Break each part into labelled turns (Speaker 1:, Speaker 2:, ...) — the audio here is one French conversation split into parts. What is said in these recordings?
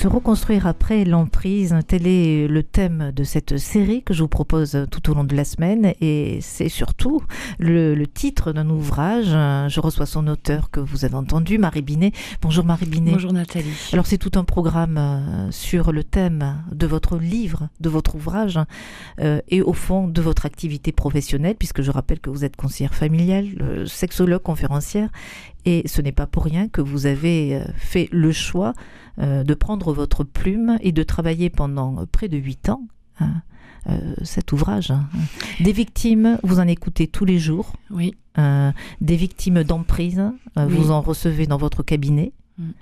Speaker 1: Se reconstruire après l'emprise, tel est le thème de cette série que je vous propose tout au long de la semaine et c'est surtout le, le titre d'un ouvrage. Je reçois son auteur que vous avez entendu, Marie Binet. Bonjour Marie Binet.
Speaker 2: Bonjour Nathalie.
Speaker 1: Alors c'est tout un programme euh, sur le thème de votre livre, de votre ouvrage euh, et au fond de votre activité professionnelle puisque je rappelle que vous êtes conseillère familiale, euh, sexologue, conférencière et ce n'est pas pour rien que vous avez euh, fait le choix euh, de prendre votre plume et de travailler pendant près de huit ans. hein, euh, cet ouvrage. hein. Des victimes, vous en écoutez tous les jours.
Speaker 2: Oui.
Speaker 1: Euh, des victimes d'emprise,
Speaker 2: Oui.
Speaker 1: vous en recevez dans votre cabinet.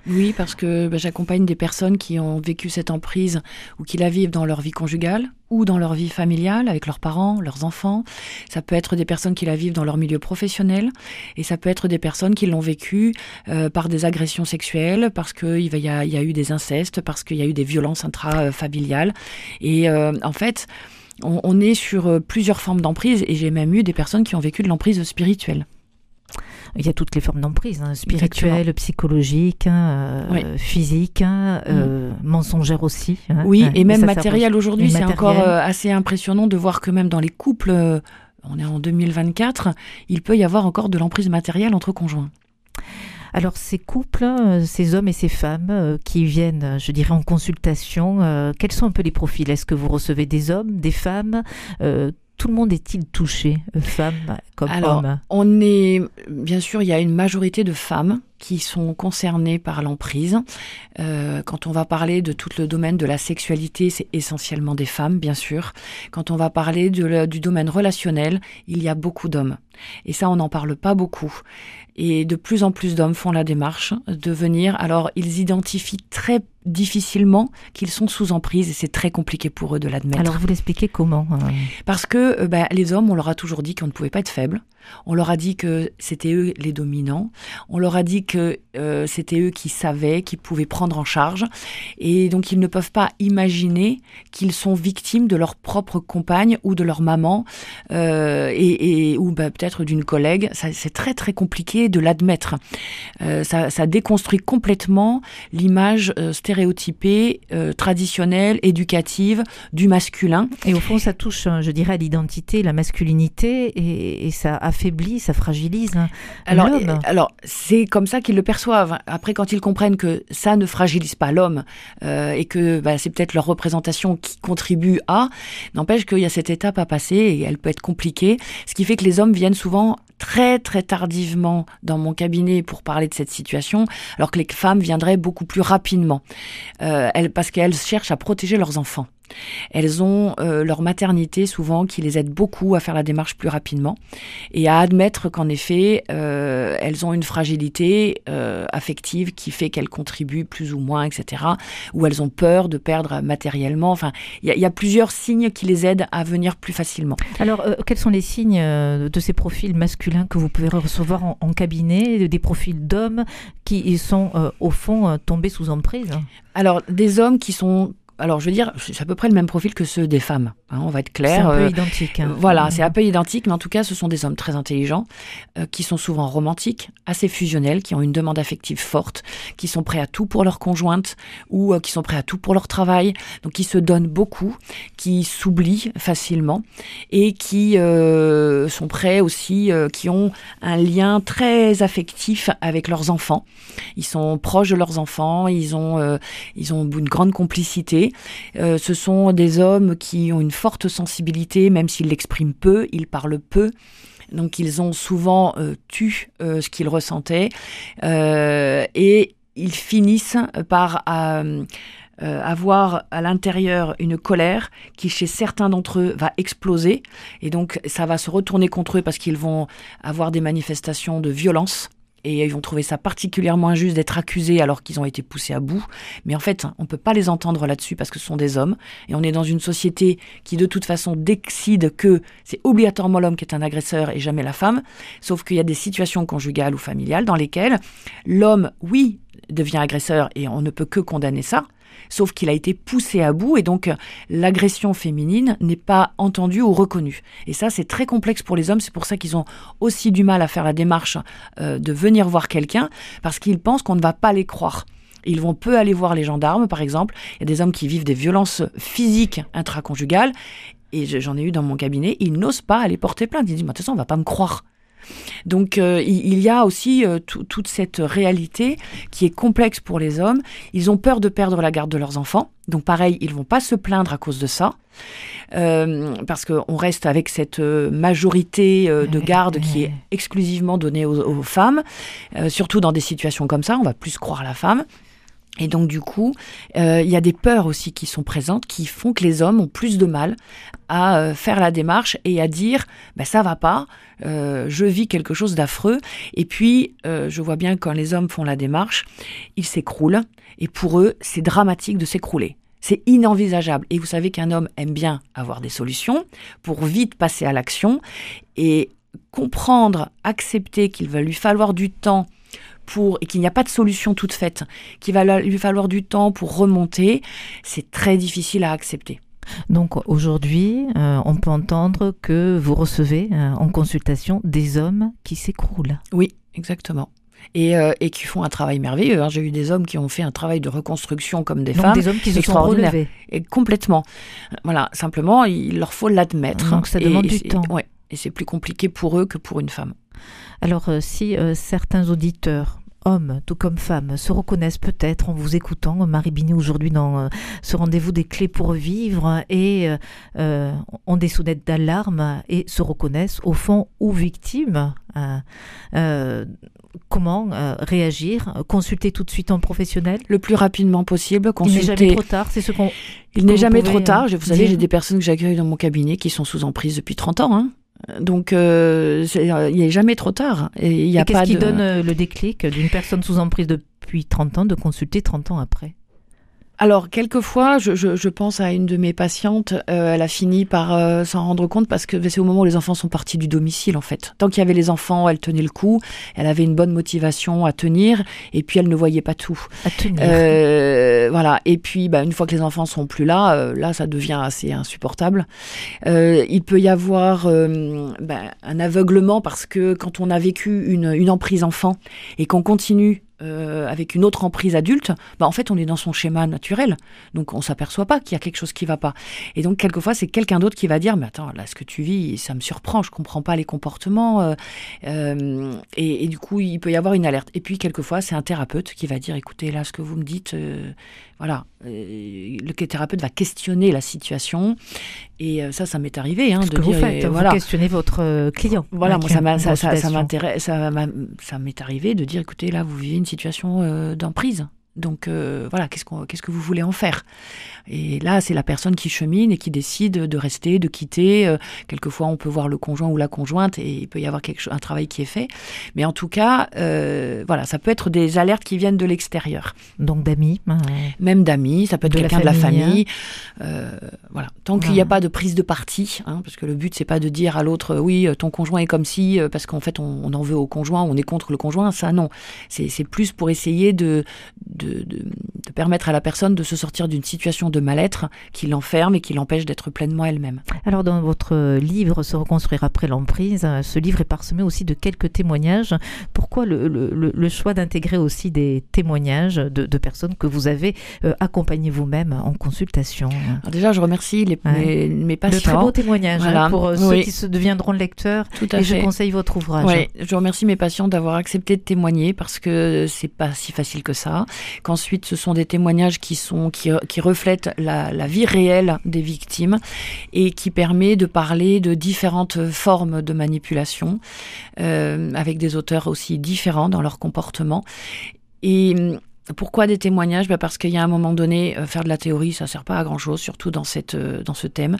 Speaker 2: Oui, parce que bah, j'accompagne des personnes qui ont vécu cette emprise ou qui la vivent dans leur vie conjugale ou dans leur vie familiale avec leurs parents, leurs enfants. Ça peut être des personnes qui la vivent dans leur milieu professionnel et ça peut être des personnes qui l'ont vécu euh, par des agressions sexuelles, parce qu'il y, a- eu des incestes, parce qu'il y a eu des violences intrafamiliales. Et euh, en fait, on, on est sur euh, plusieurs formes d'emprise et j'ai même eu des personnes qui ont vécu de l'emprise spirituelle.
Speaker 1: Il y a toutes les formes d'emprise, hein, spirituelle, psychologique, hein, euh,
Speaker 2: Oui.
Speaker 1: physique, hein, euh, mensongère aussi. hein.
Speaker 2: Oui,
Speaker 1: Hein,
Speaker 2: et même matériel aujourd'hui, c'est encore euh, assez impressionnant de voir que même dans les couples, euh, on est en 2024, il peut y avoir encore de l'emprise matérielle entre conjoints.
Speaker 1: Alors ces couples, euh, ces hommes et ces femmes euh, qui viennent, euh, je dirais, en consultation, euh, quels sont un peu les profils? Est-ce que vous recevez des hommes, des femmes Euh, Tout le monde est-il touché, euh, femmes comme
Speaker 2: Alors,
Speaker 1: hommes
Speaker 2: On est, bien sûr, il y a une majorité de femmes qui sont concernées par l'emprise. Euh, quand on va parler de tout le domaine de la sexualité, c'est essentiellement des femmes, bien sûr. Quand on va parler de le- du domaine relationnel, il y a beaucoup d'hommes. Et ça, on n'en parle pas beaucoup. Et de plus en plus d'hommes font la démarche de venir. Alors, ils identifient très difficilement qu'ils sont sous emprise et c'est très compliqué pour eux de l'admettre.
Speaker 1: Alors vous l'expliquez comment euh
Speaker 2: Parce que euh, bah, les hommes, on leur a toujours dit qu'on ne pouvait pas être faible. On leur a dit que c'était eux les dominants. On leur a dit que euh, c'était eux qui savaient, qui pouvaient prendre en charge. Et donc ils ne peuvent pas imaginer qu'ils sont victimes de leur propre compagne ou de leur maman euh, et, et- ou bah, peut-être d'une collègue. C'est très très compliqué de l'admettre. Euh, ça, ça déconstruit complètement l'image stéréotypée, traditionnelle, éducative du masculin.
Speaker 1: Et au fond, ça touche, euh, je dirais, à l'identité, la masculinité, et, et ça affaiblit, ça fragilise hein,
Speaker 2: Alors, alors c'est comme ça qu'ils le perçoivent. Après, quand ils comprennent que ça ne fragilise pas l'homme euh, et que bah, c'est peut-être leur représentation qui contribue à, n'empêche qu'il y a cette étape à passer et elle peut être compliquée. Ce qui fait que les hommes viennent souvent très très tardivement dans mon cabinet pour parler de cette situation, alors que les femmes viendraient beaucoup plus rapidement, euh, parce qu'elles cherchent à protéger leurs enfants. Elles ont euh, leur maternité souvent qui les aide beaucoup à faire la démarche plus rapidement et à admettre qu'en effet, euh, elles ont une fragilité euh, affective qui fait qu'elles contribuent plus ou moins, etc. Ou elles ont peur de perdre matériellement. Enfin, il y, a- il y a plusieurs signes qui les aident à venir plus facilement.
Speaker 1: Alors, quels sont les signes de ces profils masculins que vous pouvez recevoir en, en cabinet, des profils d'hommes qui sont, au fond, tombés sous emprise?
Speaker 2: Alors, des hommes qui sont... Alors, je veux dire, c'est à peu près le même profil que ceux des femmes. hein, on va être
Speaker 1: C'est
Speaker 2: clair.
Speaker 1: un peu
Speaker 2: euh,
Speaker 1: identique. hein.
Speaker 2: Voilà, c'est un peu identique, mais en tout cas, ce sont des hommes très intelligents, euh, qui sont souvent romantiques, assez fusionnels, qui ont une demande affective forte, qui sont prêts à tout pour leur conjointe ou euh, qui sont prêts à tout pour leur travail, donc qui se donnent beaucoup, qui s'oublient facilement et qui sont prêts aussi, qui ont un lien très affectif avec leurs enfants. Ils sont proches de leurs enfants, ils ont, ils ont une grande complicité. Euh, ce sont des hommes qui ont une forte sensibilité, même s'ils l'expriment peu, ils parlent peu. Donc ils ont souvent euh, euh, ce qu'ils ressentaient. Euh, et ils finissent par avoir à l'intérieur une colère qui chez certains d'entre eux va exploser. Et donc ça va se retourner contre eux parce qu'ils vont avoir des manifestations de violence et ils vont trouver ça particulièrement injuste d'être accusés alors qu'ils ont été poussés à bout. Mais en fait, on peut pas les entendre là-dessus parce que ce sont des hommes. Et on est dans une société qui, de toute façon, décide que c'est obligatoirement l'homme qui est un agresseur et jamais la femme. Sauf qu'il y a des situations conjugales ou familiales dans lesquelles l'homme, oui, devient agresseur et on ne peut que condamner ça. Sauf qu'il a été poussé à bout et donc euh, l'agression féminine n'est pas entendue ou reconnue. Et ça, c'est très complexe pour les hommes. C'est pour ça qu'ils ont aussi du mal à faire la démarche euh, de venir voir quelqu'un parce qu'ils pensent qu'on ne va pas les croire. Ils vont peu aller voir les gendarmes, par exemple. Il y a des hommes qui vivent des violences physiques intraconjugales. Et j'en ai eu dans mon cabinet. Ils n'osent pas aller porter plainte. Ils disent, de toute façon, on va pas me croire. Donc euh, il y a aussi euh, toute cette réalité qui est complexe pour les hommes. Ils ont peur de perdre la garde de leurs enfants. Donc pareil, ils vont pas se plaindre à cause de ça. Euh, parce qu'on reste avec cette majorité de garde qui est exclusivement donnée aux, aux femmes, surtout dans des situations comme ça, on va plus croire la femme. Et donc du coup, euh, il y a des peurs aussi qui sont présentes, qui font que les hommes ont plus de mal à euh, faire la démarche et à dire ben, ça va pas, euh, je vis quelque chose d'affreux. Et puis, je vois bien que quand les hommes font la démarche, ils s'écroulent. Et pour eux, c'est dramatique de s'écrouler. C'est inenvisageable. Et vous savez qu'un homme aime bien avoir des solutions pour vite passer à l'action et comprendre, accepter qu'il va lui falloir du temps et qu'il n'y a pas de solution toute faite, qu'il va lui falloir du temps pour remonter, c'est très difficile à accepter.
Speaker 1: Donc aujourd'hui, euh, on peut entendre que vous recevez euh, en consultation des hommes qui s'écroulent.
Speaker 2: Oui, exactement. Et, euh, et, qui font un travail merveilleux. Hein. J'ai eu des hommes qui ont fait un travail de reconstruction comme des femmes.
Speaker 1: Des hommes qui se sont relevés.
Speaker 2: Et complètement. Voilà, simplement, il leur faut l'admettre.
Speaker 1: Donc ça demande du temps.
Speaker 2: Ouais, et c'est plus compliqué pour eux que pour une femme.
Speaker 1: Alors si certains auditeurs hommes, tout comme femmes, se reconnaissent peut-être en vous écoutant, Marie Binet, aujourd'hui dans euh, ce rendez-vous des clés pour vivre, et euh, euh, ont des sonnettes d'alarme et se reconnaissent au fond ou victimes. comment réagir Consulter tout de suite un professionnel?
Speaker 2: Le plus rapidement possible.
Speaker 1: Consulter... Il n'est jamais trop tard, c'est ce qu'on.
Speaker 2: Il n'est jamais trop tard. Vous savez, j'ai des personnes que j'accueille dans mon cabinet qui sont sous emprise depuis 30 ans. Hein. Donc, euh, il n'est jamais trop tard.
Speaker 1: Et il y a qu'est-ce qui donne euh, le déclic d'une personne sous emprise depuis 30 ans de consulter 30 ans après?
Speaker 2: Alors, quelquefois, je, je, je, pense à une de mes patientes, euh, elle a fini par euh, s'en rendre compte parce que c'est au moment où les enfants sont partis du domicile, en fait. Tant qu'il y avait les enfants, elle tenait le coup, elle avait une bonne motivation à tenir, et puis elle ne voyait pas tout.
Speaker 1: À tenir.
Speaker 2: Euh, voilà. Et puis, bah, une fois que les enfants sont plus là, euh, là, ça devient assez insupportable. il peut y avoir bah, un aveuglement parce que quand on a vécu une, une emprise enfant et qu'on continue euh, avec une autre emprise adulte, bah en fait on est dans son schéma naturel, donc on s'aperçoit pas qu'il y a quelque chose qui va pas. Et donc quelquefois c'est quelqu'un d'autre qui va dire mais attends là ce que tu vis ça me surprend, je comprends pas les comportements euh, euh, et, et, du coup il peut y avoir une alerte. Et puis quelquefois c'est un thérapeute qui va dire écoutez là ce que vous me dites voilà, le thérapeute va questionner la situation et ça, ça m'est arrivé. Hein, de
Speaker 1: que
Speaker 2: dire,
Speaker 1: vous faites,
Speaker 2: voilà.
Speaker 1: vous questionnez votre client.
Speaker 2: Voilà, moi ça, m'intéresse, ça, ça m'est arrivé de dire, écoutez, là, vous vivez une situation d'emprise. Donc euh, voilà, qu'est-ce, qu'on, qu'est-ce que vous voulez en faire? Et là, c'est la personne qui chemine et qui décide de rester, de quitter. Euh, quelquefois, on peut voir le conjoint ou la conjointe et il peut y avoir quelque chose, un travail qui est fait. Mais en tout cas, euh, voilà, ça peut être des alertes qui viennent de l'extérieur.
Speaker 1: Donc d'amis
Speaker 2: Même d'amis, ça peut être quelqu'un de la famille. Euh, voilà, tant qu'il n'y a pas de prise de parti, hein, parce que le but c'est pas de dire à l'autre, oui, ton conjoint est comme si, parce qu'en fait on, on, en veut au conjoint, on est contre le conjoint. Ça non, c'est, c'est plus pour essayer de, de de, permettre à la personne de se sortir d'une situation de mal-être qui l'enferme et qui l'empêche d'être pleinement elle-même.
Speaker 1: Alors dans votre livre Se reconstruire après l'emprise, ce livre est parsemé aussi de quelques témoignages. Pourquoi le, choix d'intégrer aussi des témoignages de, personnes que vous avez euh, accompagnées vous-même en consultation?
Speaker 2: Déjà, je remercie les, mes, patients. De
Speaker 1: très beaux témoignages hein, pour euh, ceux qui se deviendront lecteurs.
Speaker 2: Tout à
Speaker 1: et
Speaker 2: fait.
Speaker 1: je conseille votre ouvrage.
Speaker 2: Oui, je remercie mes patients d'avoir accepté de témoigner parce que c'est pas si facile que ça qu'ensuite ce sont des témoignages qui sont qui, qui reflètent la, la, vie réelle des victimes et qui permet de parler de différentes formes de manipulation euh, avec des auteurs aussi différents dans leur comportement. Et pourquoi des témoignages ben Parce qu'il y a un moment donné, euh, faire de la théorie, ça sert pas à grand-chose, surtout dans, cette, euh, dans ce thème.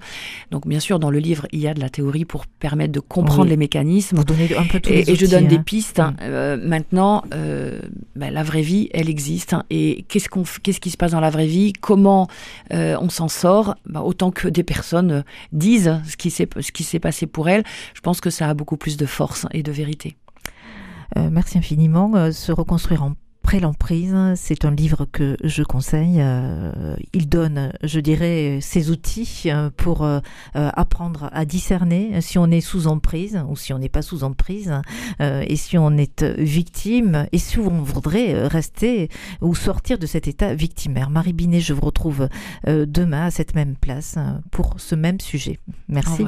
Speaker 2: Donc bien sûr, dans le livre, il y a de la théorie pour permettre de comprendre les mécanismes.
Speaker 1: Vous donnez un peu
Speaker 2: et,
Speaker 1: et
Speaker 2: je donne
Speaker 1: hein.
Speaker 2: des pistes. Hein. Mm. Euh, maintenant, euh, ben, la vraie vie, elle existe. Hein. et qu'est-ce, qu'on, qu'est-ce qui se passe dans la vraie vie? Comment euh, on s'en sort? Ben, Autant que des personnes disent ce qui, s'est, ce qui s'est passé pour elles, je pense que ça a beaucoup plus de force et de vérité.
Speaker 1: merci infiniment. se reconstruire en Après l'emprise, c'est un livre que je conseille. Euh, il donne, je dirais, ses outils euh, pour euh, apprendre à discerner si on est sous emprise ou si on n'est pas sous emprise et si on est victime et si on voudrait rester ou sortir de cet état victimaire. Marie Binet, je vous retrouve demain à cette même place pour ce même sujet. Merci.